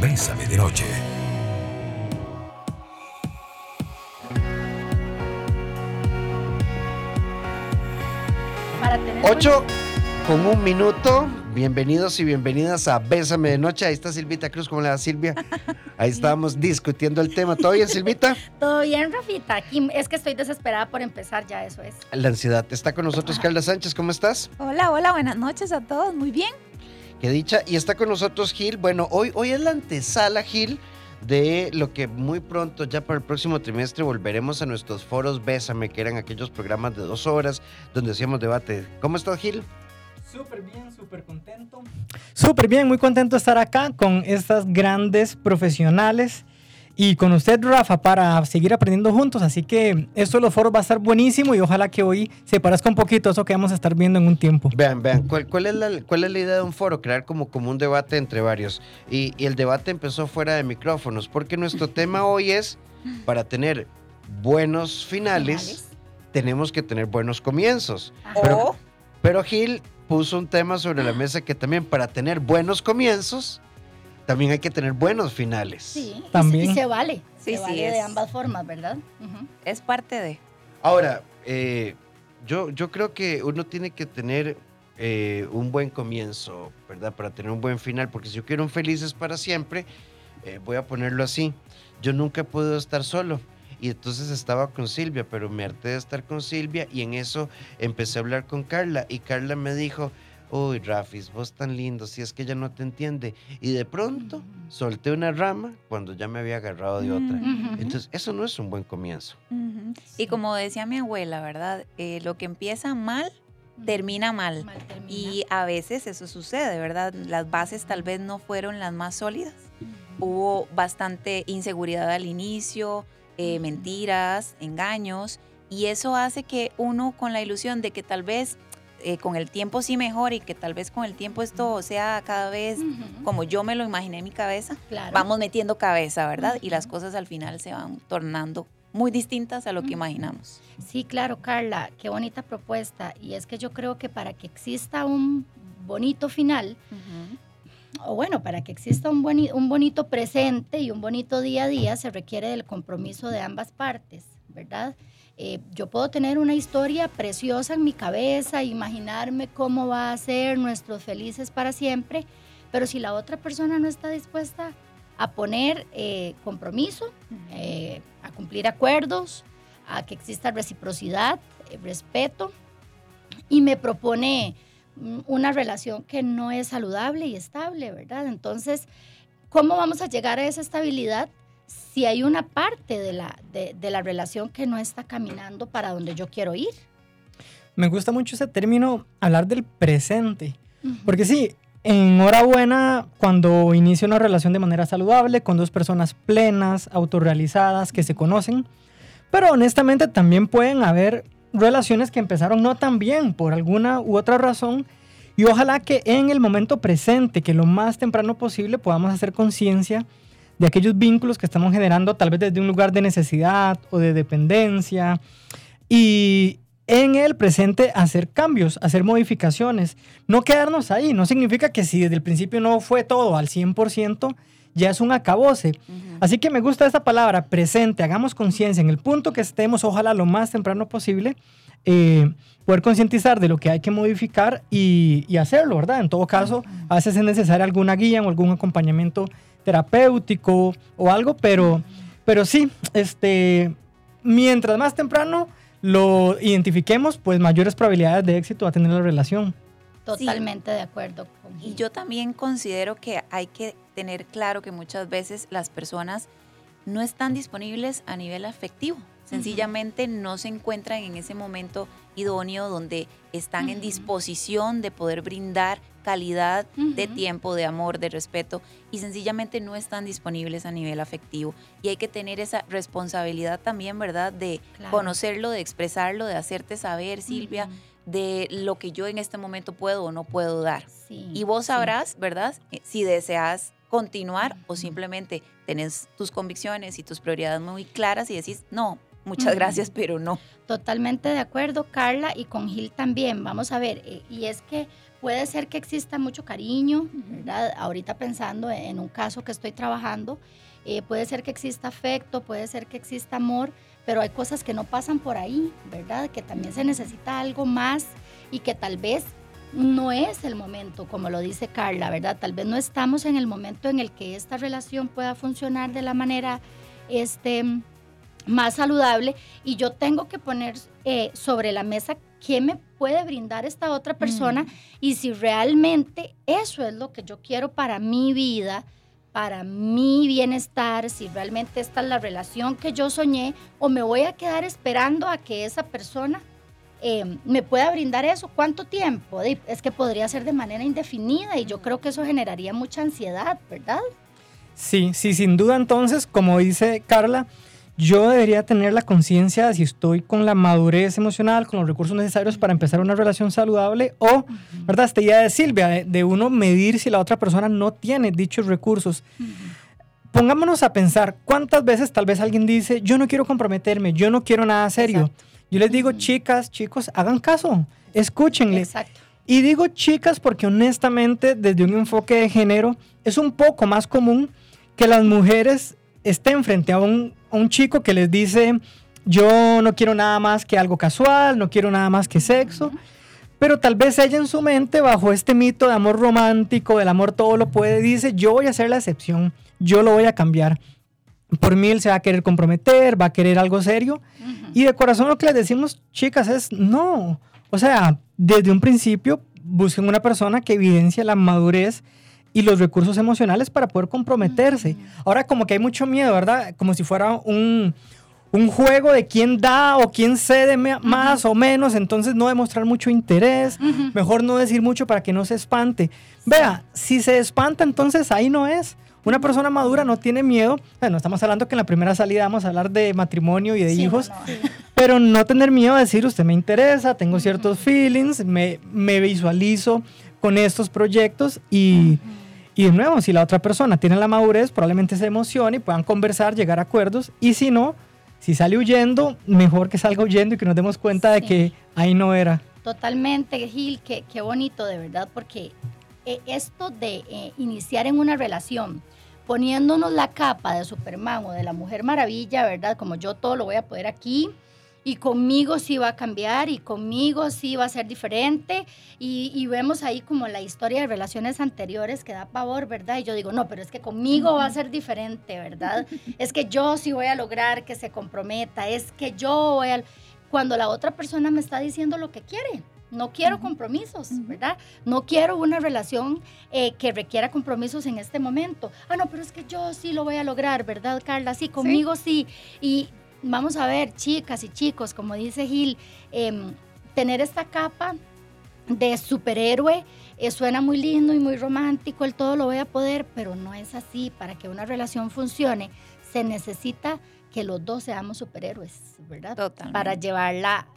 Bésame de Noche. Para tener 8 con un minuto. Bienvenidos y bienvenidas a Bésame de Noche. Ahí está Silvita Cruz. ¿Cómo le va Silvia? Ahí estábamos discutiendo el tema. ¿Todo bien, Silvita? Todo bien, Rafita. Aquí es que estoy desesperada por empezar, ya eso es. La ansiedad. Está con nosotros Carla Sánchez. ¿Cómo estás? Hola, hola, buenas noches a todos. Muy bien. Qué dicha. Y está con nosotros Gil. Bueno, hoy, hoy es la antesala, Gil, de lo que muy pronto, ya para el próximo trimestre, volveremos a nuestros foros Bésame, que eran aquellos programas de dos horas donde hacíamos debate. ¿Cómo estás, Gil? Súper bien, súper contento. Súper bien, muy contento de estar acá con estas grandes profesionales y con usted, Rafa, para seguir aprendiendo juntos. Así que esto de los foros va a estar buenísimo y ojalá que hoy se parezca un poquito a eso que vamos a estar viendo en un tiempo. Vean, vean, ¿cuál, cuál, es, la, cuál es la idea de un foro? Crear como, como un debate entre varios. Y, y el debate empezó fuera de micrófonos, porque nuestro tema hoy es, para tener buenos finales, Finales. tenemos que tener buenos comienzos. Pero, pero Gil puso un tema sobre la mesa que también para tener buenos comienzos, también hay que tener buenos finales. Sí, y se- También. Y se vale. Sí, se sí, vale de es- ambas formas, ¿verdad? Es parte de. Ahora, eh, yo, yo creo que uno tiene que tener eh, un buen comienzo, ¿verdad? Para tener un buen final, porque si yo quiero un felices para siempre, eh, voy a ponerlo así. Yo nunca he podido estar solo. Y entonces estaba con Silvia, pero me harté de estar con Silvia y en eso empecé a hablar con Carla y Carla me dijo, uy, Rafis, vos tan lindo, si es que ella no te entiende. Y de pronto solté una rama cuando ya me había agarrado de otra. Ujú. Entonces, eso no es un buen comienzo. Y como decía mi abuela, ¿verdad? Eh, lo que empieza mal, termina mal. Mal termina. Y a veces eso sucede, ¿verdad? Las bases tal vez no fueron las más sólidas. Hubo bastante inseguridad al inicio, eh, mentiras, engaños, y eso hace que uno con la ilusión de que tal vez eh, con el tiempo sí mejore y que tal vez con el tiempo esto sea cada vez como yo me lo imaginé en mi cabeza, Claro. vamos metiendo cabeza, ¿verdad? Y las cosas al final se van tornando muy distintas a lo que imaginamos. Sí, claro, Carla, qué bonita propuesta. Y es que yo creo que para que exista un bonito final, o bueno, para que exista un, boni- un bonito presente y un bonito día a día, se requiere del compromiso de ambas partes, ¿verdad? Eh, yo puedo tener una historia preciosa en mi cabeza, imaginarme cómo va a ser nuestros felices para siempre, pero si la otra persona no está dispuesta a poner eh, compromiso, eh, a cumplir acuerdos, a que exista reciprocidad, eh, respeto, y me propone mm, una relación que no es saludable y estable, ¿verdad? Entonces, ¿cómo vamos a llegar a esa estabilidad si hay una parte de la, de, de la relación que no está caminando para donde yo quiero ir? Me gusta mucho ese término, hablar del presente. Porque sí, enhorabuena cuando inicia una relación de manera saludable, con dos personas plenas, autorrealizadas, que se conocen. Pero honestamente también pueden haber relaciones que empezaron no tan bien por alguna u otra razón. Y ojalá que en el momento presente, que lo más temprano posible, podamos hacer conciencia de aquellos vínculos que estamos generando tal vez desde un lugar de necesidad o de dependencia. Y en el presente hacer cambios, hacer modificaciones, no quedarnos ahí. No significa que si desde el principio no fue todo al 100%, ya es un acabose. Así que me gusta esta palabra, presente, hagamos conciencia en el punto que estemos, ojalá lo más temprano posible, eh, poder concientizar de lo que hay que modificar y, y hacerlo, ¿verdad? En todo caso, a veces es necesaria alguna guía o algún acompañamiento terapéutico o algo, pero, pero sí, este, mientras más temprano lo identifiquemos, pues mayores probabilidades de éxito va a tener la relación. Totalmente de acuerdo con Y yo también considero que hay que tener claro que muchas veces las personas no están disponibles a nivel afectivo. Sencillamente no se encuentran en ese momento idóneo donde están en disposición de poder brindar calidad de tiempo, de amor, de respeto y sencillamente no están disponibles a nivel afectivo. Y hay que tener esa responsabilidad también, ¿verdad? De Claro. conocerlo, de expresarlo, de hacerte saber, Silvia, de lo que yo en este momento puedo o no puedo dar. Sí, Y vos sí. sabrás, ¿verdad? Eh, Si deseas continuar o simplemente tenés tus convicciones y tus prioridades muy claras y decís, no, muchas gracias, pero no. Totalmente de acuerdo, Carla, y con Gil también. Vamos a ver, eh, y es que puede ser que exista mucho cariño, ¿verdad? Ahorita pensando en un caso que estoy trabajando, eh, puede ser que exista afecto, puede ser que exista amor, pero hay cosas que no pasan por ahí, ¿verdad? Que también se necesita algo más y que tal vez no es el momento, como lo dice Carla, ¿verdad? Tal vez no estamos en el momento en el que esta relación pueda funcionar de la manera este, más saludable y yo tengo que poner eh, sobre la mesa qué me puede brindar esta otra persona y si realmente eso es lo que yo quiero para mi vida, para mi bienestar, si realmente esta es la relación que yo soñé o me voy a quedar esperando a que esa persona eh, me pueda brindar eso. ¿Cuánto tiempo? Es que podría ser de manera indefinida y yo creo que eso generaría mucha ansiedad, ¿verdad? Sí, sí, sin duda entonces, como dice Carla, yo debería tener la conciencia de si estoy con la madurez emocional, con los recursos necesarios para empezar una relación saludable o, ¿verdad? Esta idea de Silvia, de, de uno medir si la otra persona no tiene dichos recursos. Pongámonos a pensar cuántas veces tal vez alguien dice, yo no quiero comprometerme, yo no quiero nada serio. Exacto. Yo les digo, Ujú. chicas, chicos, hagan caso, escúchenle. Exacto. Y digo chicas porque honestamente desde un enfoque de género es un poco más común que las mujeres estén frente a un, un chico que les dice yo no quiero nada más que algo casual, no quiero nada más que sexo, pero tal vez ella en su mente bajo este mito de amor romántico, del amor todo lo puede, dice yo voy a ser la excepción, yo lo voy a cambiar. Por mí él se va a querer comprometer, va a querer algo serio. Y de corazón lo que les decimos, chicas, es no. O sea, desde un principio busquen una persona que evidencie la madurez y los recursos emocionales para poder comprometerse. Ahora como que hay mucho miedo, ¿verdad? Como si fuera un, un juego de quién da o quién cede más o menos, entonces no demostrar mucho interés, Ujú. mejor no decir mucho para que no se espante. Vea, si se espanta, entonces ahí no es. Una persona madura no tiene miedo. Bueno, estamos hablando que en la primera salida vamos a hablar de matrimonio y de Sí, hijos, no, no. pero no tener miedo a decir, usted me interesa, tengo ciertos feelings, me, me visualizo con estos proyectos y, y de nuevo, si la otra persona tiene la madurez, probablemente se emocione y puedan conversar, llegar a acuerdos y si no, si sale huyendo, mejor que salga huyendo y que nos demos cuenta de que ahí no era. Totalmente, Gil, qué, qué bonito de verdad, porque eh, esto de eh, iniciar en una relación, poniéndonos la capa de Superman o de la Mujer Maravilla, ¿verdad? Como yo todo lo voy a poder aquí, y conmigo sí va a cambiar, y conmigo sí va a ser diferente, y, y vemos ahí como la historia de relaciones anteriores que da pavor, ¿verdad? Y yo digo, no, pero es que conmigo va a ser diferente, ¿verdad? es que yo sí voy a lograr que se comprometa, es que yo voy a cuando la otra persona me está diciendo lo que quiere. No quiero compromisos, ¿verdad? No quiero una relación eh, que requiera compromisos en este momento. Ah, no, pero es que yo sí lo voy a lograr, ¿verdad, Carla? Sí, conmigo sí. Y vamos a ver, chicas y chicos, como dice Gil, em, tener esta capa de superhéroe eh, suena muy lindo y muy romántico, el todo lo voy a poder, pero no es así. Para que una relación funcione, se necesita que los dos seamos superhéroes, ¿verdad? Totalmente. Para llevarla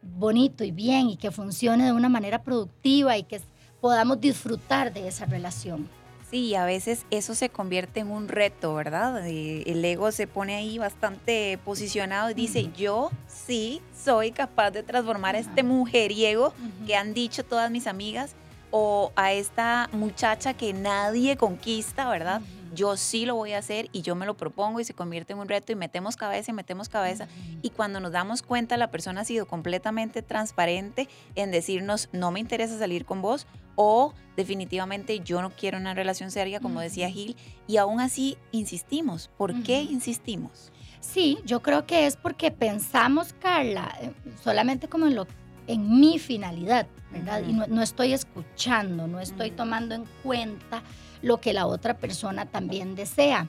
bonito y bien y que funcione de una manera productiva y que podamos disfrutar de esa relación. Sí, a veces eso se convierte en un reto, ¿verdad? Eh, El ego se pone ahí bastante posicionado y dice, yo sí soy capaz de transformar a este mujeriego que han dicho todas mis amigas o a esta muchacha que nadie conquista, ¿verdad? Yo sí lo voy a hacer y yo me lo propongo y se convierte en un reto y metemos cabeza y metemos cabeza. Y cuando nos damos cuenta, la persona ha sido completamente transparente en decirnos, no me interesa salir con vos o definitivamente yo no quiero una relación seria, como decía Gil, y aún así insistimos. ¿Por qué insistimos? Sí, yo creo que es porque pensamos, Carla, eh, solamente como en, lo, en mi finalidad, ¿verdad? Y no, no estoy escuchando, no estoy tomando en cuenta lo que la otra persona también desea.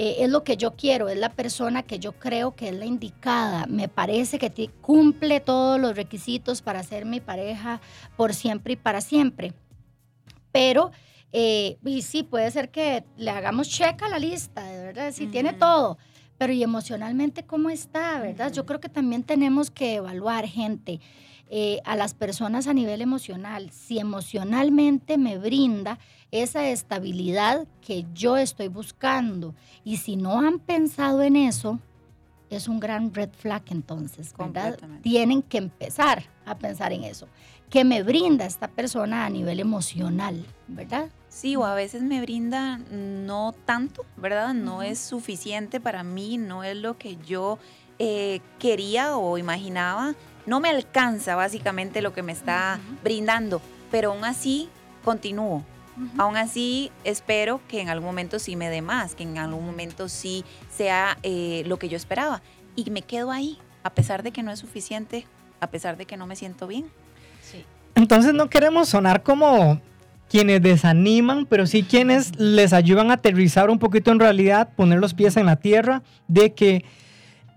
Eh, es lo que yo quiero, es la persona que yo creo que es la indicada. Me parece que ti- cumple todos los requisitos para ser mi pareja por siempre y para siempre. Pero, eh, y sí, puede ser que le hagamos check a la lista, de verdad, si tiene todo. Pero y emocionalmente, ¿cómo está, verdad? Yo creo que también tenemos que evaluar, gente, eh, a las personas a nivel emocional. Si emocionalmente me brinda esa estabilidad que yo estoy buscando. Y si no han pensado en eso, es un gran red flag entonces, ¿verdad? Tienen que empezar a pensar en eso. ¿Qué me brinda esta persona a nivel emocional, verdad? Sí, o a veces me brinda no tanto, ¿verdad? No es suficiente para mí, no es lo que yo eh, quería o imaginaba. No me alcanza básicamente lo que me está brindando, pero aún así continúo. Aún así, espero que en algún momento sí me dé más, que en algún momento sí sea eh, lo que yo esperaba. Y me quedo ahí, a pesar de que no es suficiente, a pesar de que no me siento bien. Sí. Entonces no queremos sonar como quienes desaniman, pero sí quienes les ayudan a aterrizar un poquito en realidad, poner los pies en la tierra, de que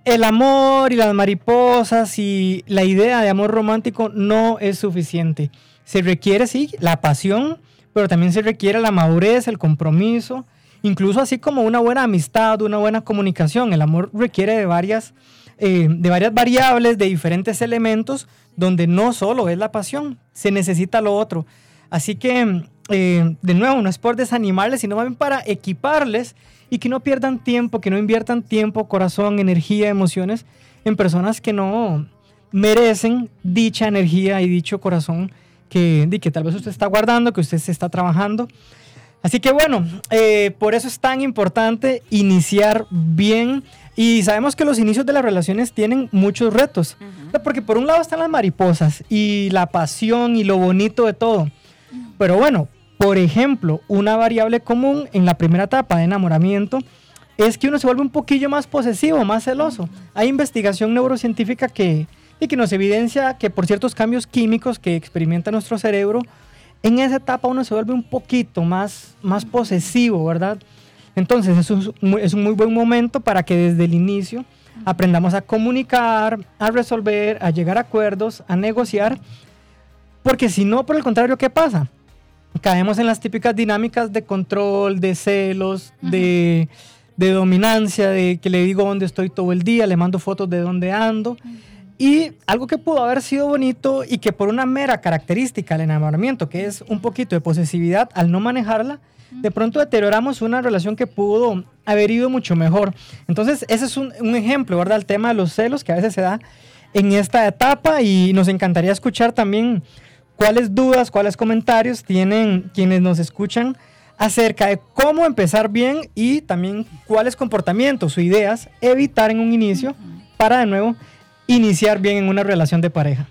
el amor y las mariposas y la idea de amor romántico no es suficiente. Se requiere, sí, la pasión, pero también se requiere la madurez, el compromiso, incluso así como una buena amistad, una buena comunicación. El amor requiere de varias, eh, de varias variables, de diferentes elementos, donde no solo es la pasión, se necesita lo otro. Así que, eh, de nuevo, no es por desanimarles, sino más bien para equiparles y que no pierdan tiempo, que no inviertan tiempo, corazón, energía, emociones en personas que no merecen dicha energía y dicho corazón que, que tal vez usted está guardando, que usted se está trabajando. Así que bueno, eh, por eso es tan importante iniciar bien. Y sabemos que los inicios de las relaciones tienen muchos retos. Porque por un lado están las mariposas y la pasión y lo bonito de todo. Pero bueno, por ejemplo, una variable común en la primera etapa de enamoramiento es que uno se vuelve un poquillo más posesivo, más celoso. Hay investigación neurocientífica que, y que nos evidencia que por ciertos cambios químicos que experimenta nuestro cerebro, en esa etapa uno se vuelve un poquito más, más posesivo, ¿verdad? Entonces es un, es un muy buen momento para que desde el inicio aprendamos a comunicar, a resolver, a llegar a acuerdos, a negociar, porque si no, por el contrario, ¿qué pasa? Caemos en las típicas dinámicas de control, de celos, de, de dominancia, de que le digo dónde estoy todo el día, le mando fotos de dónde ando. Y algo que pudo haber sido bonito y que por una mera característica del enamoramiento, que es un poquito de posesividad, al no manejarla, de pronto deterioramos una relación que pudo haber ido mucho mejor. Entonces, ese es un, un ejemplo, ¿verdad? El tema de los celos que a veces se da en esta etapa y nos encantaría escuchar también cuáles dudas, cuáles comentarios tienen quienes nos escuchan acerca de cómo empezar bien y también cuáles comportamientos o ideas evitar en un inicio para de nuevo iniciar bien en una relación de pareja.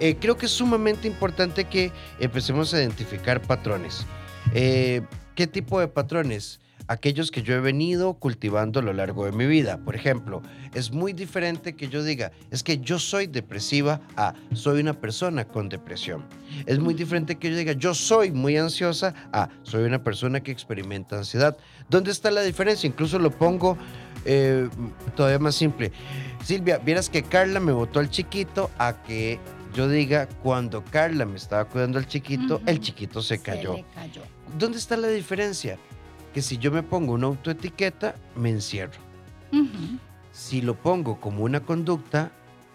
Eh, creo que es sumamente importante que empecemos a identificar patrones. Eh, ¿Qué tipo de patrones? Aquellos que yo he venido cultivando a lo largo de mi vida. Por ejemplo, es muy diferente que yo diga, es que yo soy depresiva a soy una persona con depresión. Es muy diferente que yo diga, yo soy muy ansiosa a soy una persona que experimenta ansiedad. ¿Dónde está la diferencia? Incluso lo pongo eh, todavía más simple. Silvia, vieras que Carla me votó al chiquito a que yo diga, cuando Carla me estaba cuidando al chiquito, el chiquito se cayó. ¿Dónde está la diferencia? Que si yo me pongo una autoetiqueta, me encierro. Si lo pongo como una conducta,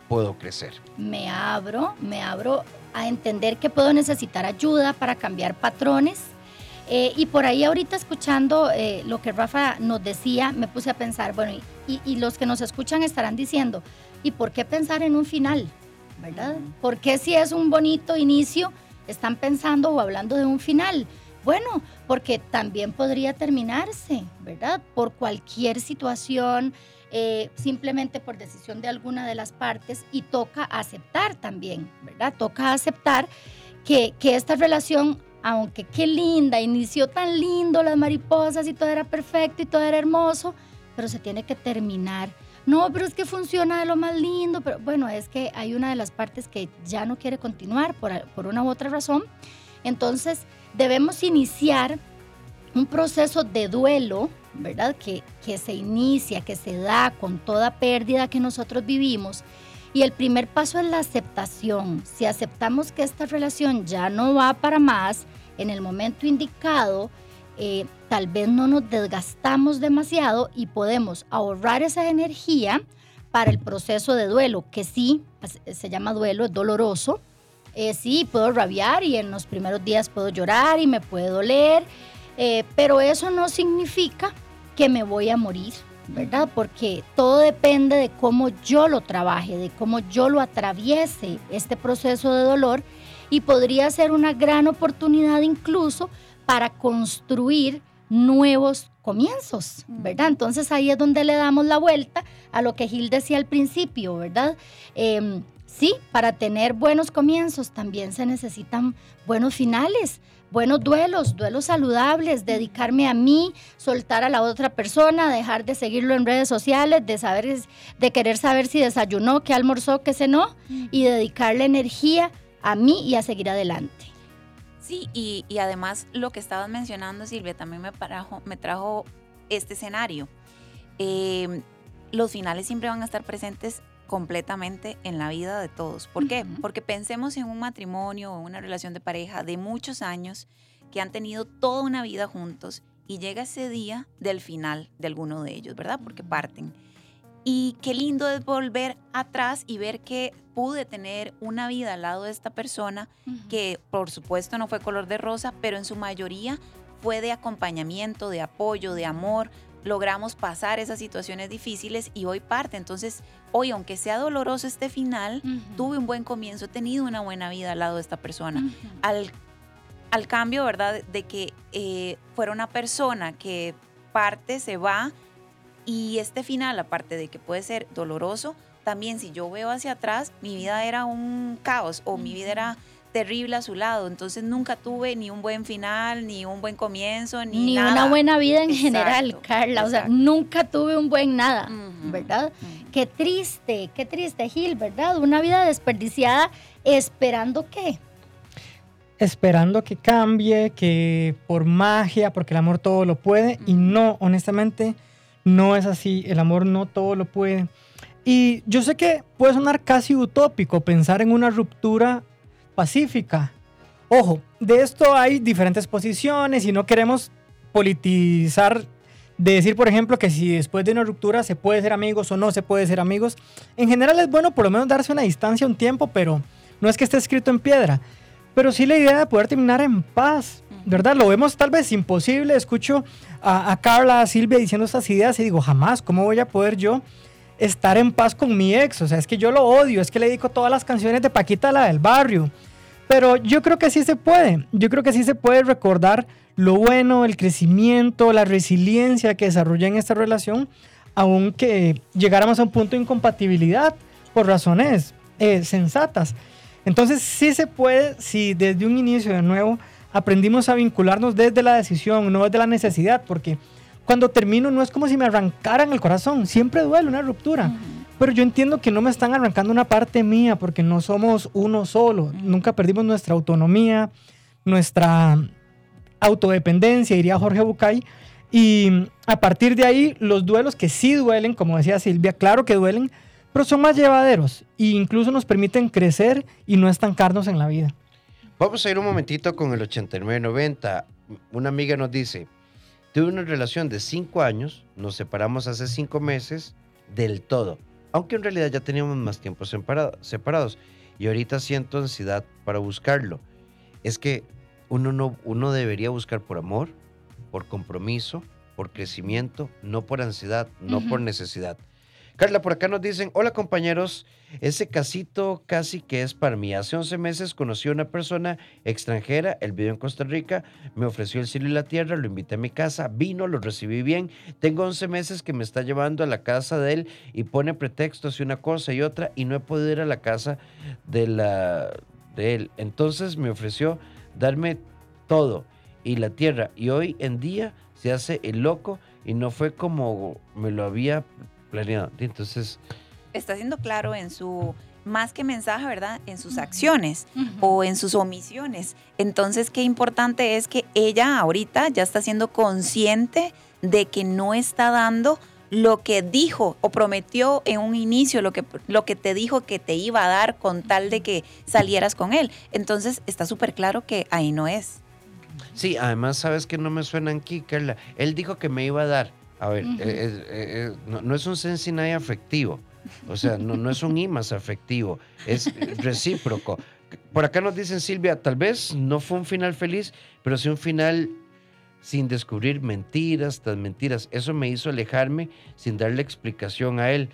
puedo crecer. Me abro, me abro a entender que puedo necesitar ayuda para cambiar patrones. Eh, y por ahí ahorita escuchando eh, lo que Rafa nos decía, me puse a pensar, bueno, y, los que nos escuchan estarán diciendo, ¿y por qué pensar en un final? ¿Verdad? ¿Por qué si es un bonito inicio, están pensando o hablando de un final? Bueno, porque también podría terminarse, ¿verdad? Por cualquier situación, eh, simplemente por decisión de alguna de las partes y toca aceptar también, ¿verdad? Toca aceptar que, que esta relación, aunque qué linda, inició tan lindo, las mariposas y todo era perfecto y todo era hermoso, pero se tiene que terminar. No, pero es que funciona de lo más lindo, pero bueno, es que hay una de las partes que ya no quiere continuar por, por una u otra razón. Entonces, debemos iniciar un proceso de duelo, ¿verdad? Que, que se inicia, que se da con toda pérdida que nosotros vivimos. Y el primer paso es la aceptación. Si aceptamos que esta relación ya no va para más, en el momento indicado, eh, tal vez no nos desgastamos demasiado y podemos ahorrar esa energía para el proceso de duelo, que sí, pues, se llama duelo, es doloroso. Eh, sí, puedo rabiar y en los primeros días puedo llorar y me puede doler, eh, pero eso no significa que me voy a morir, ¿verdad? Porque todo depende de cómo yo lo trabaje, de cómo yo lo atraviese este proceso de dolor y podría ser una gran oportunidad incluso para construir nuevos comienzos, ¿verdad? Entonces ahí es donde le damos la vuelta a lo que Gil decía al principio, ¿verdad? Em, sí, para tener buenos comienzos también se necesitan buenos finales, buenos duelos, duelos saludables, dedicarme a mí, soltar a la otra persona, dejar de seguirlo en redes sociales, de saber, de querer saber si desayunó, qué almorzó, qué cenó, y dedicarle energía a mí y a seguir adelante. Sí, y, además lo que estabas mencionando, Silvia, también me, me trajo este escenario. Em, los finales siempre van a estar presentes completamente en la vida de todos. ¿Por qué? Porque pensemos en un matrimonio o una relación de pareja de muchos años que han tenido toda una vida juntos y llega ese día del final de alguno de ellos, ¿verdad? Porque parten. Y qué lindo es volver atrás y ver que pude tener una vida al lado de esta persona que por supuesto no fue color de rosa, pero en su mayoría fue de acompañamiento, de apoyo, de amor. Logramos pasar esas situaciones difíciles y hoy parte. Entonces, hoy, aunque sea doloroso este final, tuve un buen comienzo, he tenido una buena vida al lado de esta persona. al, al, cambio, ¿verdad? De que eh, fuera una persona que parte, se va, y este final, aparte de que puede ser doloroso, también si yo veo hacia atrás, mi vida era un caos o mi vida era terrible a su lado. Entonces nunca tuve ni un buen final, ni un buen comienzo, ni, ni una buena vida en general, Carla. O sea, nunca tuve un buen nada, ¿verdad? Qué triste, qué triste, Gil, ¿verdad? Una vida desperdiciada esperando qué. Esperando que cambie, que por magia, porque el amor todo lo puede. Y no, honestamente, no es así, el amor no todo lo puede. Y yo sé que puede sonar casi utópico pensar en una ruptura pacífica. Ojo, de esto hay diferentes posiciones y no queremos politizar de decir, por ejemplo, que si después de una ruptura se puede ser amigos o no se puede ser amigos. En general es bueno por lo menos darse una distancia un tiempo, pero no es que esté escrito en piedra. Pero sí la idea de poder terminar en paz, ¿verdad? Lo vemos tal vez imposible. Escucho a, Carla, a Silvia diciendo estas ideas y digo, jamás, ¿cómo voy a poder yo estar en paz con mi ex? O sea, es que yo lo odio, es que le dedico todas las canciones de Paquita, la del barrio. Pero yo creo que sí se puede. Yo creo que sí se puede recordar lo bueno, el crecimiento, la resiliencia que desarrolla en esta relación, aunque llegáramos a un punto de incompatibilidad por razones eh, sensatas. Entonces sí se puede, si desde un inicio de nuevo aprendimos a vincularnos desde la decisión, no desde la necesidad, porque cuando termino no es como si me arrancaran el corazón, siempre duele una ruptura. Pero yo entiendo que no me están arrancando una parte mía porque no somos uno solo. Nunca perdimos nuestra autonomía, nuestra autodependencia, diría Jorge Bucay. Y a partir de ahí, los duelos que sí duelen, como decía Silvia, claro que duelen, pero son más llevaderos e incluso nos permiten crecer y no estancarnos en la vida. Vamos a ir un momentito con el 8990. Una amiga nos dice, tuve una relación de cinco años, nos separamos hace cinco meses del todo, aunque en realidad ya teníamos más tiempo separados y ahorita siento ansiedad para buscarlo. Es que uno, no, uno debería buscar por amor, por compromiso, por crecimiento, no por ansiedad, no por necesidad. Carla, por acá nos dicen, hola compañeros, ese casito casi que es para mí. Hace 11 meses conocí a una persona extranjera, él vive en Costa Rica, me ofreció el cielo y la tierra, lo invité a mi casa, vino, lo recibí bien. Tengo 11 meses que me está llevando a la casa de él y pone pretextos y una cosa y otra y no he podido ir a la casa de, la, de él. Entonces me ofreció darme todo y la tierra y hoy en día se hace el loco y no fue como me lo había planeado. Entonces... Está siendo claro en su, más que mensaje, ¿verdad? En sus acciones o en sus omisiones. Entonces, qué importante es que ella ahorita ya está siendo consciente de que no está dando lo que dijo o prometió en un inicio, lo que, lo que te dijo que te iba a dar con tal de que salieras con él. Entonces, está súper claro que ahí no es. Sí, además, ¿sabes que no me suena aquí, Carla? Él dijo que me iba a dar a ver, eh, eh, eh, no, es un sensinay afectivo, o sea, no, es un imas afectivo, es recíproco. Por acá nos dicen Silvia, tal vez no fue un final feliz, pero sí un final sin descubrir mentiras tras mentiras. Eso me hizo alejarme sin darle explicación a él.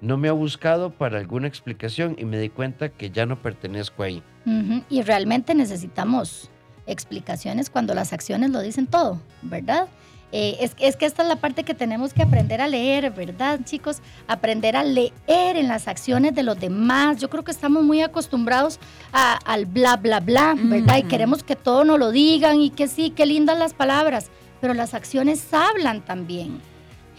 No me ha buscado para alguna explicación y me di cuenta que ya no pertenezco ahí. Ujú, Y realmente necesitamos explicaciones cuando las acciones lo dicen todo, ¿verdad? Eh, es, es que esta es la parte que tenemos que aprender a leer, ¿verdad, chicos? Aprender a leer en las acciones de los demás. Yo creo que estamos muy acostumbrados a- al bla, bla, bla, ¿verdad? Y queremos que todo nos lo digan y que sí, qué lindas las palabras, pero las acciones hablan también.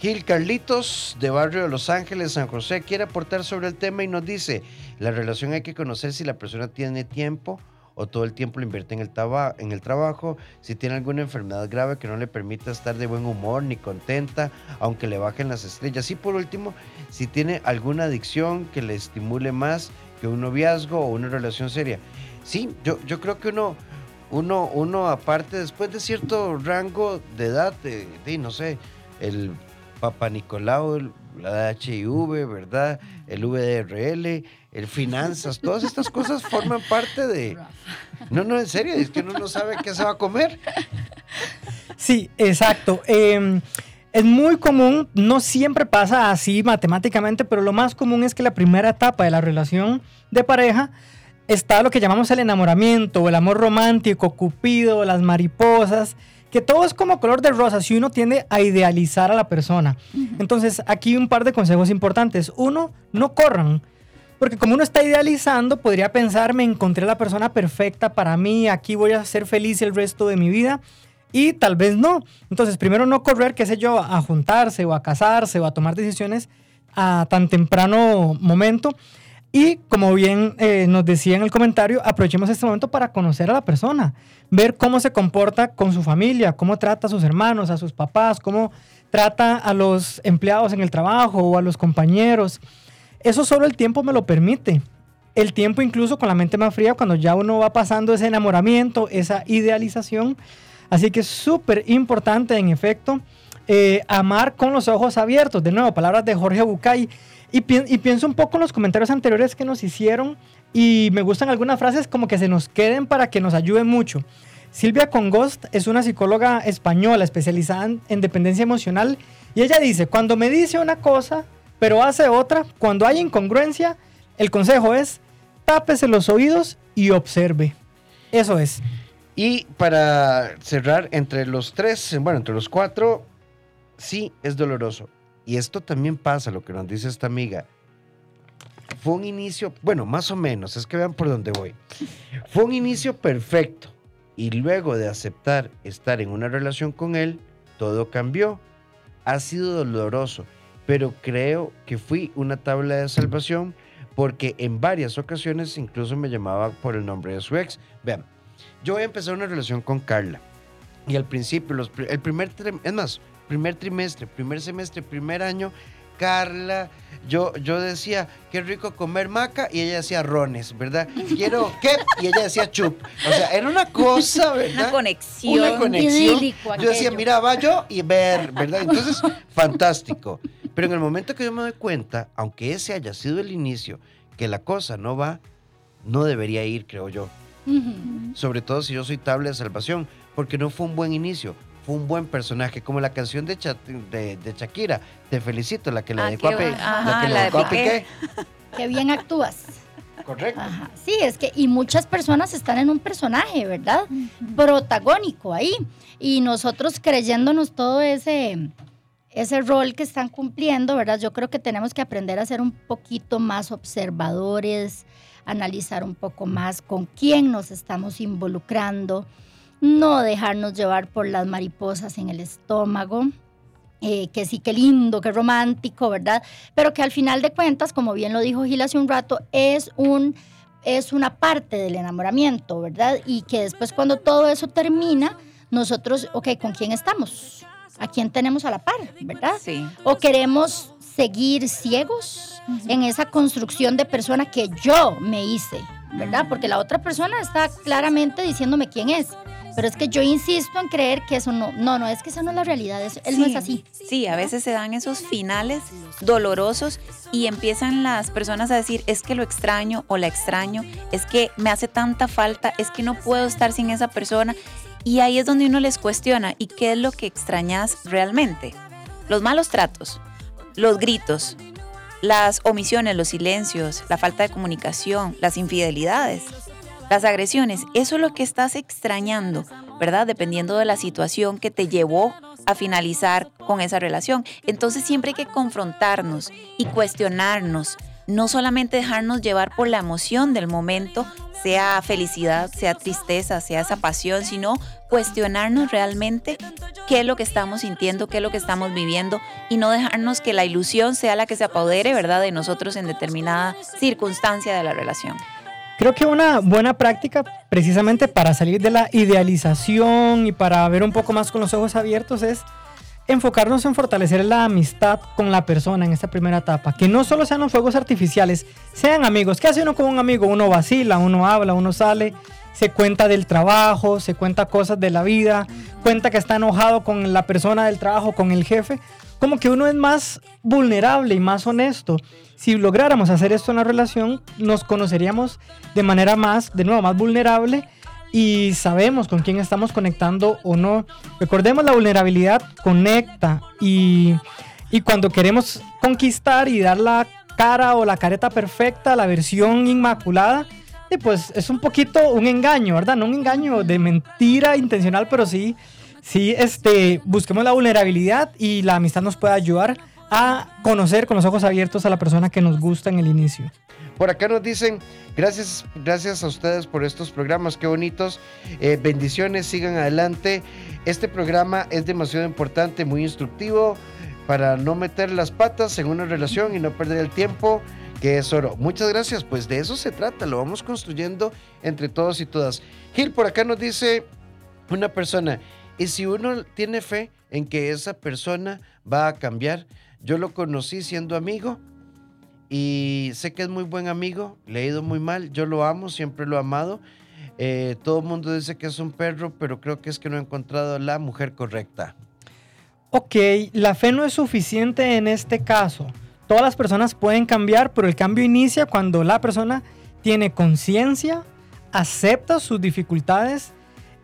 Gil Carlitos, de Barrio de Los Ángeles, San José, quiere aportar sobre el tema y nos dice, la relación hay que conocer si la persona tiene tiempo o todo el tiempo lo invierte en el, taba- en el trabajo, si tiene alguna enfermedad grave que no le permita estar de buen humor ni contenta, aunque le bajen las estrellas. Y por último, si tiene alguna adicción que le estimule más que un noviazgo o una relación seria. Sí, yo, yo creo que uno, uno, uno aparte, después de cierto rango de edad, de, no sé, el Papa Nicolau, el- la HIV, ¿verdad? El VDRL, el finanzas, todas estas cosas forman parte de... No, no, en serio, es que uno no sabe qué se va a comer. Sí, exacto. Eh, es muy común, no siempre pasa así matemáticamente, pero lo más común es que la primera etapa de la relación de pareja está lo que llamamos el enamoramiento, o el amor romántico, cupido, las mariposas, que todo es como color de rosa si uno tiende a idealizar a la persona. Entonces, aquí un par de consejos importantes. Uno, no corran. Porque como uno está idealizando, podría pensar, me encontré la persona perfecta para mí, aquí voy a ser feliz el resto de mi vida. Y tal vez no. Entonces, primero no correr, qué sé yo, a juntarse o a casarse o a tomar decisiones a tan temprano momento. Y como bien eh, nos decía en el comentario, aprovechemos este momento para conocer a la persona, ver cómo se comporta con su familia, cómo trata a sus hermanos, a sus papás, cómo trata a los empleados en el trabajo o a los compañeros. Eso solo el tiempo me lo permite. El tiempo incluso con la mente más fría cuando ya uno va pasando ese enamoramiento, esa idealización. Así que es súper importante, en efecto, eh, amar con los ojos abiertos. De nuevo, palabras de Jorge Bucay. Y, y pienso un poco en los comentarios anteriores que nos hicieron y me gustan algunas frases como que se nos queden para que nos ayuden mucho. Silvia Congost es una psicóloga española especializada en dependencia emocional y ella dice, cuando me dice una cosa pero hace otra, cuando hay incongruencia, el consejo es tápese los oídos y observe. Eso es. Y para cerrar, entre los tres, bueno, entre los cuatro, sí es doloroso. Y esto también pasa, lo que nos dice esta amiga. Fue un inicio, bueno, más o menos, es que vean por dónde voy. Fue un inicio perfecto. Y luego de aceptar estar en una relación con él, todo cambió. Ha sido doloroso, pero creo que fui una tabla de salvación porque en varias ocasiones incluso me llamaba por el nombre de su ex. Vean, yo voy a empezar una relación con Carla. Y al principio, los, el primer, es más, primer trimestre, primer semestre, primer año, Carla, yo, yo decía, qué rico comer maca, y ella decía rones, ¿verdad? Quiero qué, y ella decía chup. O sea, era una cosa, ¿verdad? Una conexión. Una conexión. Yo decía, mira, va yo y ver, ¿verdad? Entonces, fantástico. Pero en el momento que yo me doy cuenta, aunque ese haya sido el inicio, que la cosa no va, no debería ir, creo yo. Sobre todo si yo soy tabla de salvación, porque no fue un buen inicio, fue un buen personaje, como la canción de, Cha- de, de Shakira, Te felicito, la que le Ah, dedicó a, Pe- bueno. la Ajá, que de a. Piqué. Qué bien actúas. Correcto. Ajá. Sí, es que, y muchas personas están en un personaje, ¿verdad? Protagónico ahí. Y nosotros creyéndonos todo ese, ese rol que están cumpliendo, ¿verdad? Yo creo que tenemos que aprender a ser un poquito más observadores, analizar un poco más con quién nos estamos involucrando, no dejarnos llevar por las mariposas en el estómago. eh, que sí, qué lindo, qué romántico, ¿verdad? Pero que al final de cuentas, como bien lo dijo Gil hace un rato, es un es una parte del enamoramiento, ¿verdad? Y que después cuando todo eso termina, nosotros, ok, ¿con quién estamos? ¿A quién tenemos a la par, verdad? Sí. ¿O queremos seguir ciegos en esa construcción de persona que yo me hice, ¿verdad? Porque la otra persona está claramente diciéndome quién es. Pero es que yo insisto en creer que eso no, no, no, es que esa no es la realidad, eso- él no Sí, es así. Sí, a veces se dan esos finales dolorosos y empiezan las personas a decir, es que lo extraño o la extraño, es que me hace tanta falta, es que no puedo estar sin esa persona. Y ahí es donde uno les cuestiona, ¿y qué es lo que extrañas realmente? Los malos tratos, los gritos, las omisiones, los silencios, la falta de comunicación, las infidelidades, las agresiones, eso es lo que estás extrañando, ¿verdad? Dependiendo de la situación que te llevó a finalizar con esa relación. Entonces siempre hay que confrontarnos y cuestionarnos, no solamente dejarnos llevar por la emoción del momento, sea felicidad, sea tristeza, sea esa pasión, sino cuestionarnos realmente qué es lo que estamos sintiendo, qué es lo que estamos viviendo y no dejarnos que la ilusión sea la que se apodere, ¿verdad?, de nosotros en determinada circunstancia de la relación. Creo que una buena práctica, precisamente para salir de la idealización y para ver un poco más con los ojos abiertos, es enfocarnos en fortalecer la amistad con la persona en esta primera etapa. Que no solo sean los fuegos artificiales, sean amigos. ¿Qué hace uno con un amigo? Uno vacila, uno habla, uno sale, se cuenta del trabajo, se cuenta cosas de la vida, cuenta que está enojado con la persona del trabajo, con el jefe. Como que uno es más vulnerable y más honesto si lográramos hacer esto en la relación, nos conoceríamos de manera más, de nuevo, más vulnerable y sabemos con quién estamos conectando o no. Recordemos, la vulnerabilidad conecta y, y cuando queremos conquistar y dar la cara o la careta perfecta, la versión inmaculada, pues es un poquito un engaño, ¿verdad? No un engaño de mentira intencional, pero sí, sí, este, busquemos la vulnerabilidad y la amistad nos puede ayudar a conocer con los ojos abiertos a la persona que nos gusta en el inicio. Por acá nos dicen, gracias, gracias a ustedes por estos programas, qué bonitos. Eh, bendiciones, sigan adelante. Este programa es demasiado importante, muy instructivo para no meter las patas en una relación y no perder el tiempo, que es oro. Muchas gracias, pues de eso se trata, lo vamos construyendo entre todos y todas. Gil, por acá nos dice una persona, y si uno tiene fe en que esa persona va a cambiar, yo lo conocí siendo amigo y sé que es muy buen amigo, le ha ido muy mal, yo lo amo, siempre lo he amado. Eh, todo el mundo dice que es un perro, pero creo que es que no he encontrado la mujer correcta. Ok, la fe no es suficiente en este caso. Todas las personas pueden cambiar, pero el cambio inicia cuando la persona tiene conciencia, acepta sus dificultades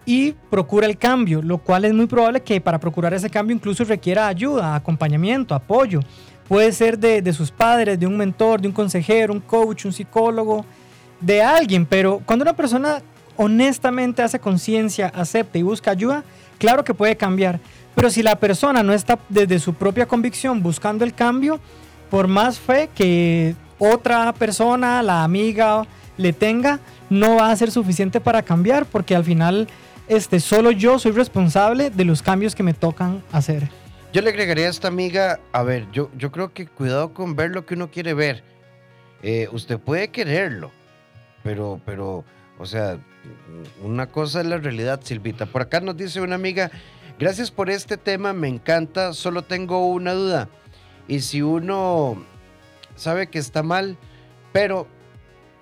y procura el cambio, lo cual es muy probable que para procurar ese cambio incluso requiera ayuda, acompañamiento, apoyo. Puede ser de, sus padres, de un mentor, de un consejero, un coach, un psicólogo, de alguien, pero cuando una persona honestamente hace conciencia, acepta y busca ayuda, claro que puede cambiar. Pero si la persona no está desde su propia convicción buscando el cambio, por más fe que otra persona, la amiga, le tenga, no va a ser suficiente para cambiar, porque al final este, solo yo soy responsable de los cambios que me tocan hacer. Yo le agregaría a esta amiga, a ver, yo, yo creo que cuidado con ver lo que uno quiere ver. Eh, usted puede quererlo, pero, pero, o sea, una cosa es la realidad, Silvita. Por acá nos dice una amiga, gracias por este tema, me encanta, solo tengo una duda. Y si uno sabe que está mal, pero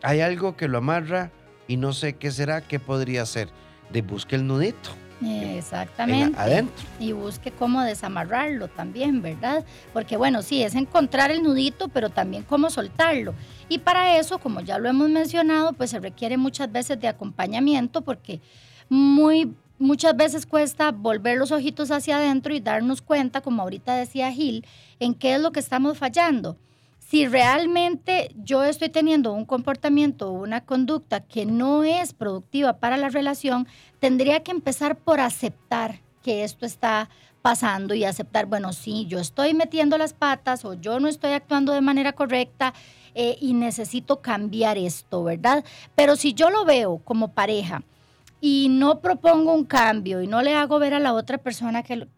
hay algo que lo amarra y no sé qué será, qué podría ser de busque el nudito. Exactamente. adentro. Y busque cómo desamarrarlo también, ¿verdad? Porque bueno, sí, es encontrar el nudito, pero también cómo soltarlo. Y para eso, como ya lo hemos mencionado, pues se requiere muchas veces de acompañamiento porque muy muchas veces cuesta volver los ojitos hacia adentro y darnos cuenta, como ahorita decía Gil, en qué es lo que estamos fallando si realmente yo estoy teniendo un comportamiento o una conducta que no es productiva para la relación, tendría que empezar por aceptar que esto está pasando y aceptar, bueno, sí, yo estoy metiendo las patas o yo no estoy actuando de manera correcta eh, y necesito cambiar esto, ¿verdad? Pero si yo lo veo como pareja, y no propongo un cambio y no le hago ver a la otra persona que,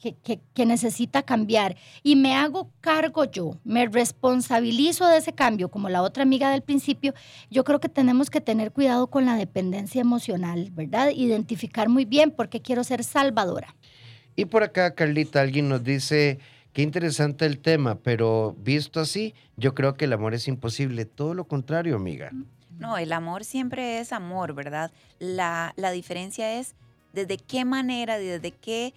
que, necesita cambiar y me hago cargo yo, me responsabilizo de ese cambio, como la otra amiga del principio, yo creo que tenemos que tener cuidado con la dependencia emocional, ¿verdad? Identificar muy bien por qué quiero ser salvadora. Y por acá, Carlita, alguien nos dice, qué interesante el tema, pero visto así, yo creo que el amor es imposible. Todo lo contrario, amiga. No, el amor siempre es amor, ¿verdad? La, la diferencia es desde qué manera, desde qué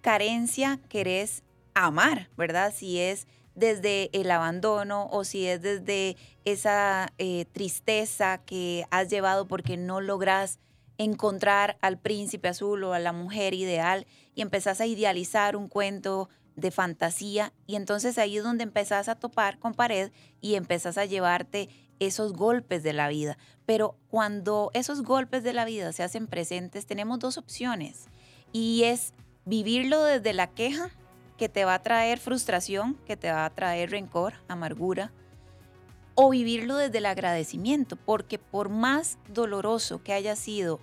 carencia querés amar, ¿verdad? Si es desde el abandono o si es desde esa eh, tristeza que has llevado porque no logras encontrar al príncipe azul o a la mujer ideal y empezás a idealizar un cuento de fantasía y entonces ahí es donde empezás a topar con pared y empezás a llevarte esos golpes de la vida. Pero cuando esos golpes de la vida se hacen presentes, tenemos dos opciones y es vivirlo desde la queja, que te va a traer frustración, que te va a traer rencor, amargura, o vivirlo desde el agradecimiento, porque por más doloroso que haya sido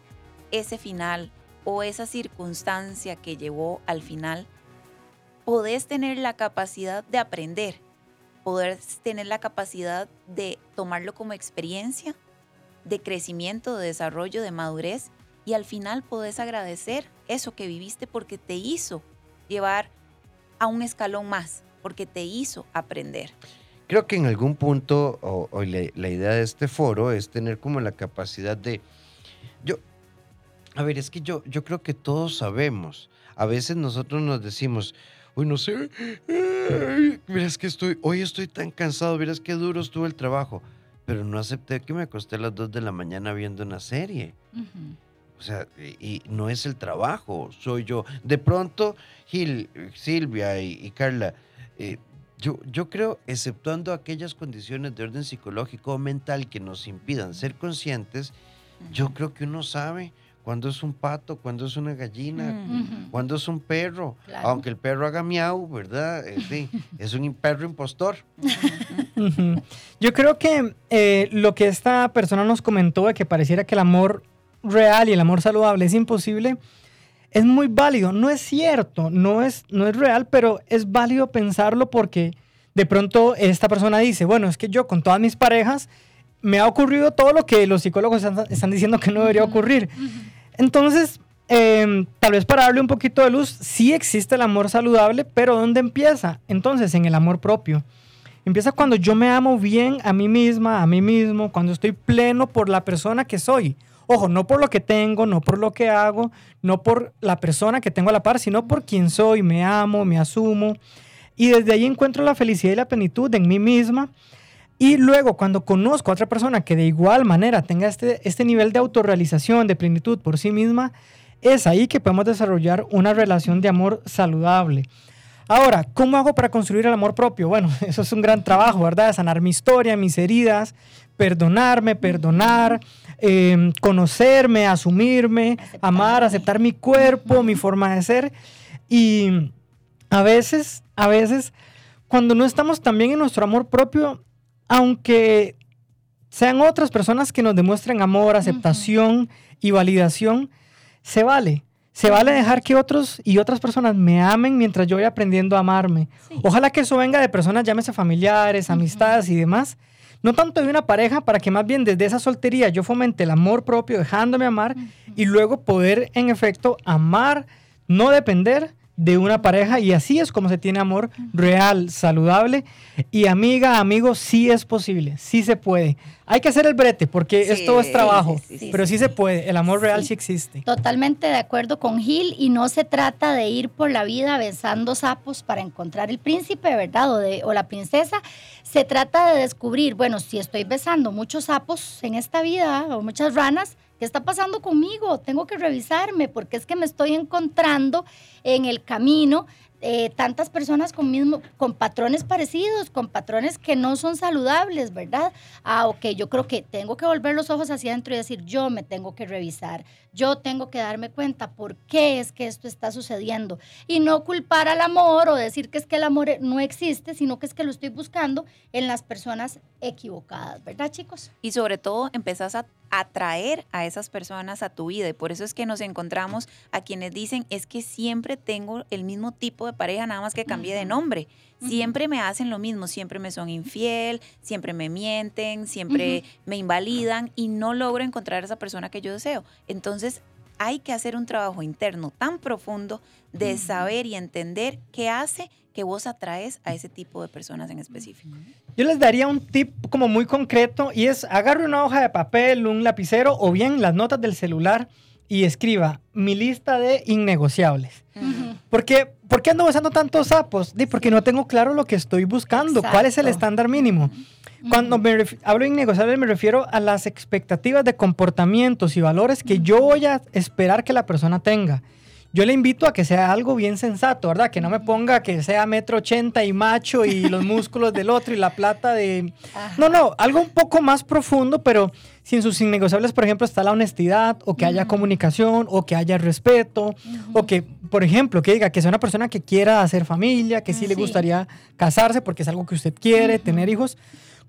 ese final o esa circunstancia que llevó al final, podés tener la capacidad de aprender, podés tener la capacidad de tomarlo como experiencia, de crecimiento, de desarrollo, de madurez, y al final podés agradecer eso que viviste porque te hizo llevar a un escalón más, porque te hizo aprender. Creo que en algún punto, o, la, idea de este foro es tener como la capacidad de... Yo, a ver, es que yo, yo creo que todos sabemos. A veces nosotros nos decimos, uy, no sé, mira, que estoy, hoy estoy tan cansado, miras qué duro estuvo el trabajo, pero no acepté que me acosté a las 2 de la mañana viendo una serie. O sea, y, no es el trabajo, soy yo. De pronto, Gil, Silvia y, Carla, eh, yo, yo creo, exceptuando aquellas condiciones de orden psicológico o mental que nos impidan ser conscientes, yo creo que uno sabe cuándo es un pato, cuándo es una gallina, cuándo es un perro. Aunque el perro haga miau, ¿verdad? Eh, es un perro impostor. Yo creo que eh, lo que esta persona nos comentó de que pareciera que el amor real y el amor saludable es imposible, es muy válido. No es cierto, no es, no es real, pero es válido pensarlo porque de pronto esta persona dice, bueno, es que yo con todas mis parejas me ha ocurrido todo lo que los psicólogos están, diciendo que no debería ocurrir. Entonces, em, tal vez para darle un poquito de luz, sí existe el amor saludable, pero ¿dónde empieza? Entonces, en el amor propio. Empieza cuando yo me amo bien a mí misma, a mí mismo, cuando estoy pleno por la persona que soy. Ojo, no por lo que tengo, no por lo que hago, no por la persona que tengo a la par, sino por quien soy, me amo, me asumo. Y desde ahí encuentro la felicidad y la plenitud en mí misma. Y luego, cuando conozco a otra persona que de igual manera tenga este, este nivel de autorrealización, de plenitud por sí misma, es ahí que podemos desarrollar una relación de amor saludable. Ahora, ¿cómo hago para construir el amor propio? Bueno, eso es un gran trabajo, ¿verdad? Sanar mi historia, mis heridas, perdonarme, perdonar, Em, conocerme, asumirme, amar, aceptar mi cuerpo, mi forma de ser. Y a veces, a veces, cuando no estamos también en nuestro amor propio, aunque sean otras personas que nos demuestren amor, aceptación y validación, se vale. Se vale dejar que otros y otras personas me amen mientras yo voy aprendiendo a amarme. Ojalá que eso venga de personas, llámese familiares, amistades y demás, no tanto de una pareja, para que más bien desde esa soltería yo fomente el amor propio, dejándome amar y luego poder en efecto amar, no depender de una pareja y así es como se tiene amor real, saludable y amiga, amigo, sí es posible, sí se puede. Hay que hacer el brete porque esto es trabajo, pero sí se puede, el amor real sí existe. Totalmente de acuerdo con Gil y no se trata de ir por la vida besando sapos para encontrar el príncipe, ¿verdad? O, de, o la princesa. Se trata de descubrir, bueno, si estoy besando muchos sapos en esta vida o muchas ranas, ¿Qué está pasando conmigo? Tengo que revisarme porque es que me estoy encontrando en el camino eh, tantas personas con, mismo, con patrones parecidos, con patrones que no son saludables, ¿verdad? Ah, ok, yo creo que tengo que volver los ojos hacia adentro y decir, yo me tengo que revisar, yo tengo que darme cuenta por qué es que esto está sucediendo y no culpar al amor o decir que es que el amor no existe, sino que es que lo estoy buscando en las personas equivocadas, ¿verdad chicos? Y sobre todo empezás a atraer a esas personas a tu vida y por eso es que nos encontramos a quienes dicen es que siempre tengo el mismo tipo de pareja, nada más que cambié de nombre. Siempre me hacen lo mismo, siempre me son infiel, siempre me mienten, siempre me invalidan y no logro encontrar a esa persona que yo deseo. Entonces, hay que hacer un trabajo interno tan profundo de saber y entender qué hace que vos atraes a ese tipo de personas en específico. Yo les daría un tip como muy concreto y es agarre una hoja de papel, un lapicero o bien las notas del celular y escriba mi lista de innegociables. Ujú. ¿Por qué, ¿Por qué ando besando tantos sapos? Di, porque no tengo claro lo que estoy buscando. ¿Cuál es el Exacto. estándar mínimo? Cuando me hablo de innegociables me refiero a las expectativas de comportamientos y valores que yo voy a esperar que la persona tenga. Yo le invito a que sea algo bien sensato, ¿verdad? Que no me ponga que sea metro ochenta y macho y los músculos del otro y la plata de... Ajá. No, no, algo un poco más profundo, pero si en sus innegociables, por ejemplo, está la honestidad o que haya comunicación o que haya respeto o que, por ejemplo, que diga que sea una persona que quiera hacer familia, que sí, le gustaría casarse porque es algo que usted quiere, tener hijos.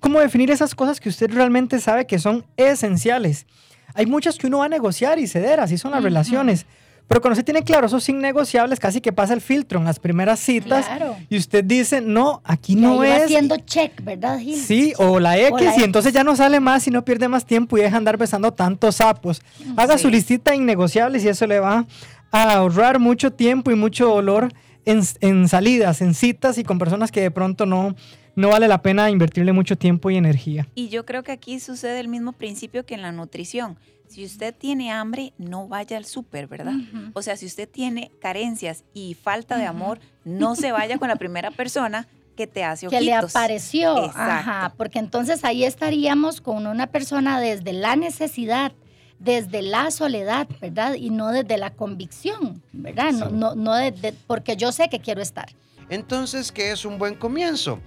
¿Cómo definir esas cosas que usted realmente sabe que son esenciales? Hay muchas que uno va a negociar y ceder, así son las relaciones. Pero cuando usted tiene claro esos innegociables, casi que pasa el filtro en las primeras citas Claro. y usted dice, no, aquí Y no ahí va es. haciendo check, ¿verdad, Gil? Sí, o la X, O la y entonces ya no sale más y no pierde más tiempo y deja andar besando tantos sapos. Haga Sí. su listita de innegociables y eso le va a ahorrar mucho tiempo y mucho dolor en, en salidas, en citas y con personas que de pronto no, no vale la pena invertirle mucho tiempo y energía. Y yo creo que aquí sucede el mismo principio que en la nutrición. Si usted tiene hambre, no vaya al súper, ¿verdad? O sea, si usted tiene carencias y falta de amor, no se vaya con la primera persona que te hace que ojitos. le apareció. Exacto. Ajá, porque entonces ahí estaríamos con una persona desde la necesidad, desde la soledad, ¿verdad? Y no desde la convicción, ¿verdad? No, Sí. no, no de- de- porque yo sé que quiero estar. Entonces, ¿qué es un buen comienzo?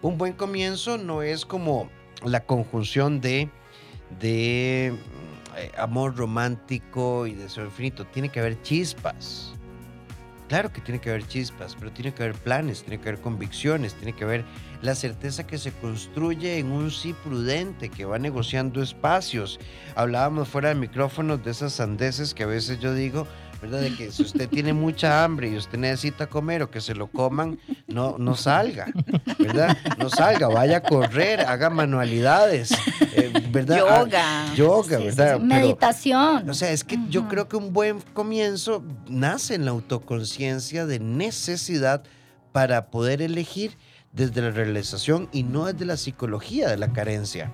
Un buen comienzo no es como la conjunción de, de eh, amor romántico y deseo infinito. Tiene que haber chispas. Claro que tiene que haber chispas, pero tiene que haber planes, tiene que haber convicciones, tiene que haber la certeza que se construye en un sí prudente, que va negociando espacios. Hablábamos fuera de micrófonos de esas sandeces que a veces yo digo, ¿verdad? De que si usted tiene mucha hambre y usted necesita comer o que se lo coman, no, no salga, ¿verdad? No salga, vaya a correr, haga manualidades, eh, ¿verdad? Ah, Yoga. yoga, Sí, ¿verdad? sí. Meditación. o sea, es que yo creo que un buen comienzo nace en la autoconciencia de necesidad para poder elegir desde la realización y no desde la psicología de la carencia.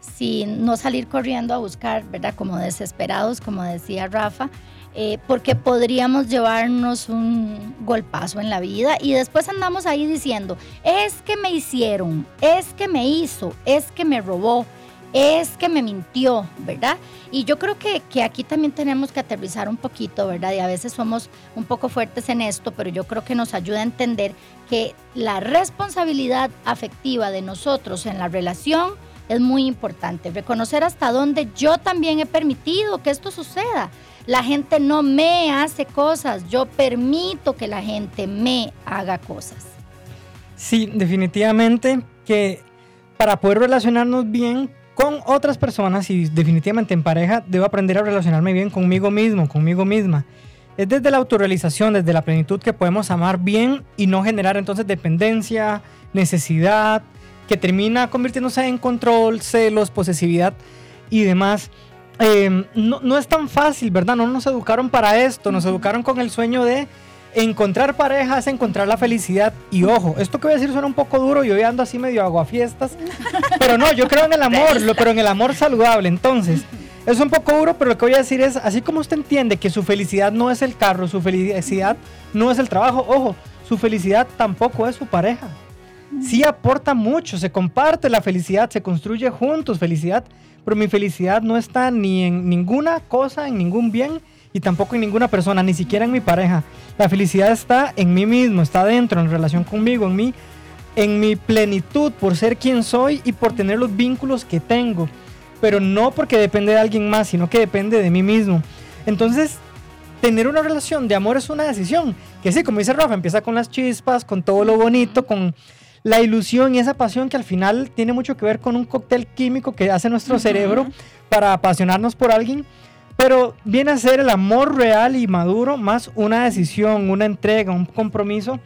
Sí, no salir corriendo a buscar, ¿verdad? Como desesperados, como decía Rafa, eh, porque podríamos llevarnos un golpazo en la vida y después andamos ahí diciendo, es que me hicieron, es que me hizo, es que me robó, es que me mintió, ¿verdad? Y yo creo que, que aquí también tenemos que aterrizar un poquito, ¿verdad? Y a veces somos un poco fuertes en esto, pero yo creo que nos ayuda a entender que la responsabilidad afectiva de nosotros en la relación es muy importante. Reconocer hasta dónde yo también he permitido que esto suceda. La gente no me hace cosas, yo permito que la gente me haga cosas. Sí, definitivamente que para poder relacionarnos bien con otras personas y definitivamente en pareja, debo aprender a relacionarme bien conmigo mismo, conmigo misma. Es desde la autorrealización, desde la plenitud que podemos amar bien y no generar entonces dependencia, necesidad, que termina convirtiéndose en control, celos, posesividad y demás. Eh, no, no es tan fácil, ¿verdad? No nos educaron para esto, nos educaron con el sueño de encontrar pareja es encontrar la felicidad. Y ojo, esto que voy a decir suena un poco duro, yo ando así medio aguafiestas, pero no, yo creo en el amor, lo- pero en el amor saludable. Entonces, es un poco duro, pero lo que voy a decir es, así como usted entiende que su felicidad no es el carro, su felicidad no es el trabajo, ojo, su felicidad tampoco es su pareja. Sí aporta mucho, se comparte la felicidad, se construye juntos felicidad, pero mi felicidad no está ni en ninguna cosa, en ningún bien y tampoco en ninguna persona, ni siquiera en mi pareja. La felicidad está en mí mismo, está dentro, en relación conmigo, en mí, en mi plenitud por ser quien soy y por tener los vínculos que tengo, pero no porque depende de alguien más, sino que depende de mí mismo. Entonces, tener una relación de amor es una decisión, que sí, como dice Rafa, empieza con las chispas, con todo lo bonito, con la ilusión y esa pasión que al final tiene mucho que ver con un cóctel químico que hace nuestro cerebro para apasionarnos por alguien, pero viene a ser el amor real y maduro más una decisión, una entrega, un compromiso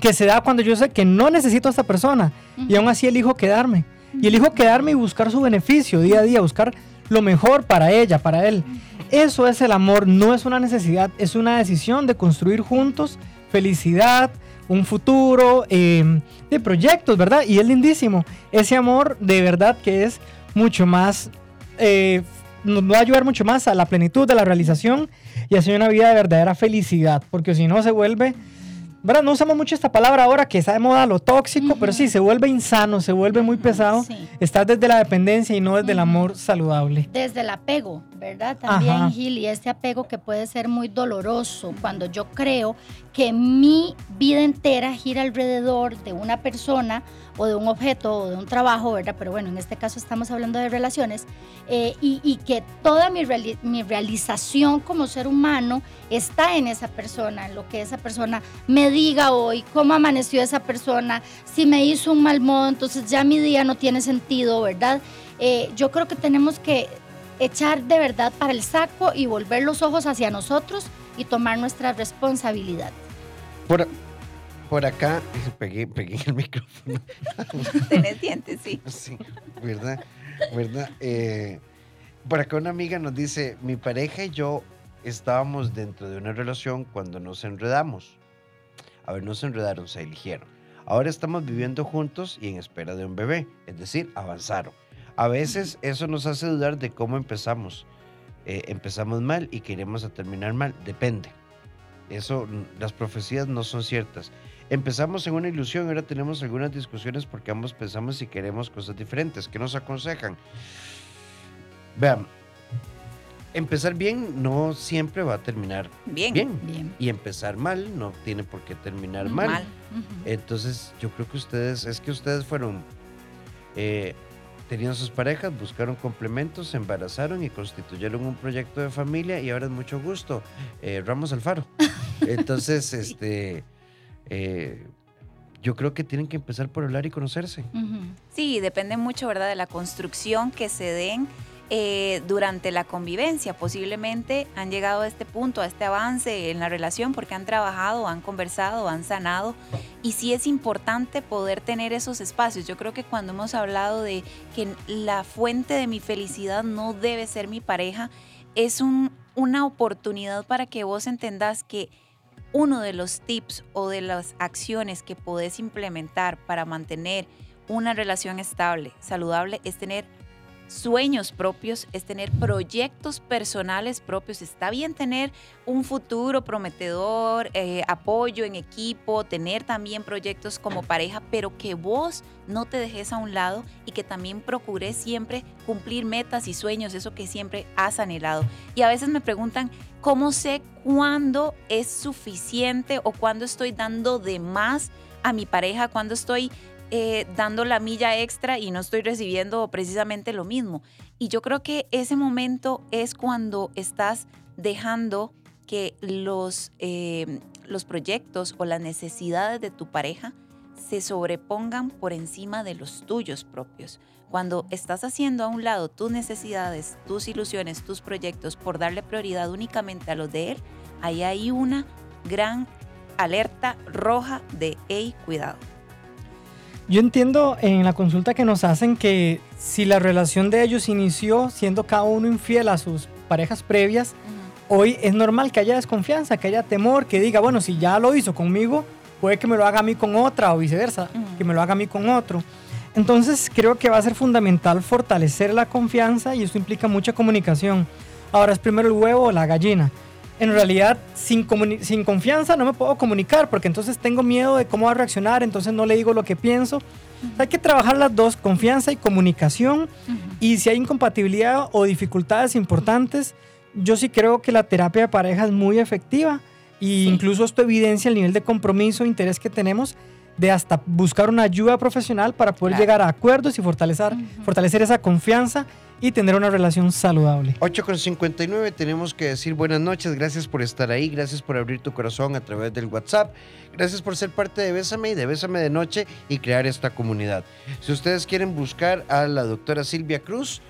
que se da cuando yo sé que no necesito a esta persona y aún así elijo quedarme. Y elijo quedarme y buscar su beneficio día a día, buscar lo mejor para ella, para él. Eso es el amor, no es una necesidad, es una decisión de construir juntos felicidad, un futuro, eh, de proyectos, ¿verdad? Y es lindísimo. Ese amor de verdad que es mucho más eh, nos va a ayudar mucho más a la plenitud de la realización y hacia una vida de verdadera felicidad, porque si no se vuelve ¿verdad? No usamos mucho esta palabra ahora que está de moda lo tóxico, pero sí, se vuelve insano, se vuelve muy pesado. Sí. Estar desde la dependencia y no desde el amor saludable. Desde el apego, ¿verdad? También, Gil, y este apego que puede ser muy doloroso cuando yo creo que mi vida entera gira alrededor de una persona o de un objeto o de un trabajo, ¿verdad? Pero bueno, en este caso estamos hablando de relaciones eh, y, que toda mi, mi realización como ser humano está en esa persona, en lo que esa persona me diga hoy, cómo amaneció esa persona, si me hizo un mal modo, entonces ya mi día no tiene sentido, ¿verdad? Eh, yo creo que tenemos que echar de verdad para el saco y volver los ojos hacia nosotros y tomar nuestra responsabilidad. Por, por acá, pegué, pegué el micrófono. Tenés dientes, sí. Sí, ¿verdad? ¿Verdad? Eh, por acá una amiga nos dice, mi pareja y yo estábamos dentro de una relación cuando nos enredamos. A ver, no se enredaron, se eligieron. Ahora estamos viviendo juntos y en espera de un bebé, es decir, avanzaron. A veces eso nos hace dudar de cómo empezamos. Eh, empezamos mal y queremos terminar mal, depende. Eso, las profecías no son ciertas. Empezamos en una ilusión, ahora tenemos algunas discusiones porque ambos pensamos y queremos cosas diferentes. ¿Qué nos aconsejan? Vean, empezar bien no siempre va a terminar bien. bien. Y empezar mal no tiene por qué terminar mal. Entonces, yo creo que ustedes, es que ustedes fueron, eh, tenían sus parejas, buscaron complementos, se embarazaron y constituyeron un proyecto de familia y ahora es mucho gusto. Eh, Ramos Alfaro. Entonces, este. Eh, yo creo que tienen que empezar por hablar y conocerse. Sí, depende mucho, ¿verdad?, de la construcción que se den eh, durante la convivencia. Posiblemente han llegado a este punto, a este avance en la relación porque han trabajado, han conversado, han sanado. Y sí es importante poder tener esos espacios. Yo creo que cuando hemos hablado de que la fuente de mi felicidad no debe ser mi pareja, es una oportunidad para que vos entendas que uno de los tips o de las acciones que podés implementar para mantener una relación estable, saludable, es tener sueños propios, es tener proyectos personales propios. Está bien tener un futuro prometedor, eh, apoyo en equipo, tener también proyectos como pareja, pero que vos no te dejes a un lado y que también procures siempre cumplir metas y sueños, eso que siempre has anhelado. Y a veces me preguntan, ¿cómo sé cuándo es suficiente o cuándo estoy dando de más a mi pareja, cuándo estoy eh, dando la milla extra y no estoy recibiendo precisamente lo mismo. Y yo creo que ese momento es cuando estás dejando que los, eh, los proyectos o las necesidades de tu pareja se sobrepongan por encima de los tuyos propios. Cuando estás haciendo a un lado tus necesidades, tus ilusiones, tus proyectos por darle prioridad únicamente a los de él, ahí hay una gran alerta roja de, hey, cuidado. Yo entiendo en la consulta que nos hacen que si la relación de ellos inició siendo cada uno infiel a sus parejas previas, hoy es normal que haya desconfianza, que haya temor, que diga, bueno, si ya lo hizo conmigo, puede que me lo haga a mí con otra o viceversa, que me lo haga a mí con otro. Entonces creo que va a ser fundamental fortalecer la confianza y eso implica mucha comunicación. Ahora es primero el huevo o la gallina en realidad sin, sin confianza no me puedo comunicar porque entonces tengo miedo de cómo va a reaccionar, entonces no le digo lo que pienso. Hay que trabajar las dos, confianza y comunicación. Y si hay incompatibilidad o dificultades importantes, yo sí creo que la terapia de pareja es muy efectiva. E incluso esto evidencia el nivel de compromiso e interés que tenemos de hasta buscar una ayuda profesional para poder llegar a acuerdos y fortalecer, fortalecer esa confianza y tener una relación saludable. 8.59 tenemos que decir buenas noches, gracias por estar ahí, gracias por abrir tu corazón a través del WhatsApp, gracias por ser parte de Bésame y de Bésame de Noche y crear esta comunidad. Si ustedes quieren buscar a la doctora Silvia Cruz,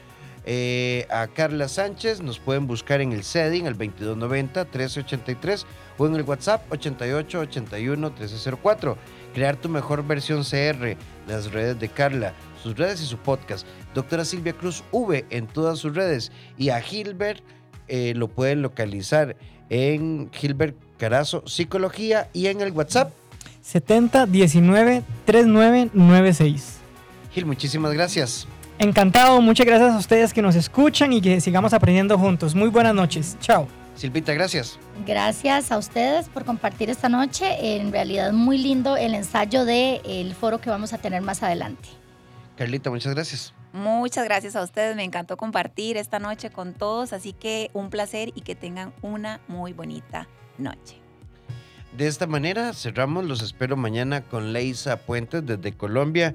eh, a Carla Sánchez, nos pueden buscar en el setting al 2290-1383 o en el WhatsApp 8881-1304. Crear tu mejor versión CR, las redes de Carla, sus redes y su podcast. Doctora Silvia Cruz V en todas sus redes. Y a Gilbert eh, lo pueden localizar en Gilbert Carazo Psicología y en el WhatsApp 70 19 3996. Gil, muchísimas gracias. Encantado, muchas gracias a ustedes que nos escuchan y que sigamos aprendiendo juntos. Muy buenas noches. Chao. Silvita, gracias. Gracias a ustedes por compartir esta noche. En realidad muy lindo el ensayo del foro que vamos a tener más adelante. Carlita, muchas gracias. Muchas gracias a ustedes, me encantó compartir esta noche con todos, así que un placer y que tengan una muy bonita noche. De esta manera cerramos, los espero mañana con Leisa Puentes desde Colombia.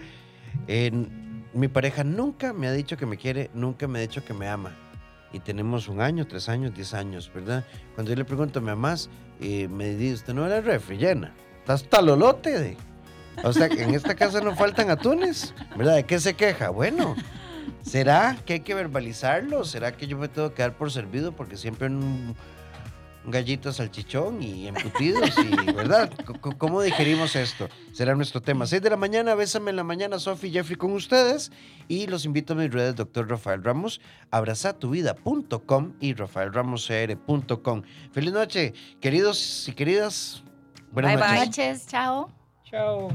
Mi pareja nunca me ha dicho que me quiere, nunca me ha dicho que me ama. Y tenemos un año, tres años, diez años, ¿verdad? Cuando yo le pregunto, ¿me amas? Y me dice, ¿usted no era refri llena? ¿Estás talolote? De? O sea, que en esta casa no faltan atunes, ¿verdad? ¿De qué se queja? Bueno, ¿será que hay que verbalizarlo? ¿Será que yo me tengo que dar por servido porque siempre un, un gallito salchichón y embutidos? Y, ¿Verdad? ¿Cómo digerimos esto? Será nuestro tema. 6 de la mañana, bésame en la mañana, Sofi y Jeffrey con ustedes. Y los invito a mis redes, doctor Rafael Ramos, abrazatuvida.com y rafaelramoscr.com. Feliz noche, queridos y queridas. Buenas Bye, noches. bye. Buenas noches, chao. Ciao.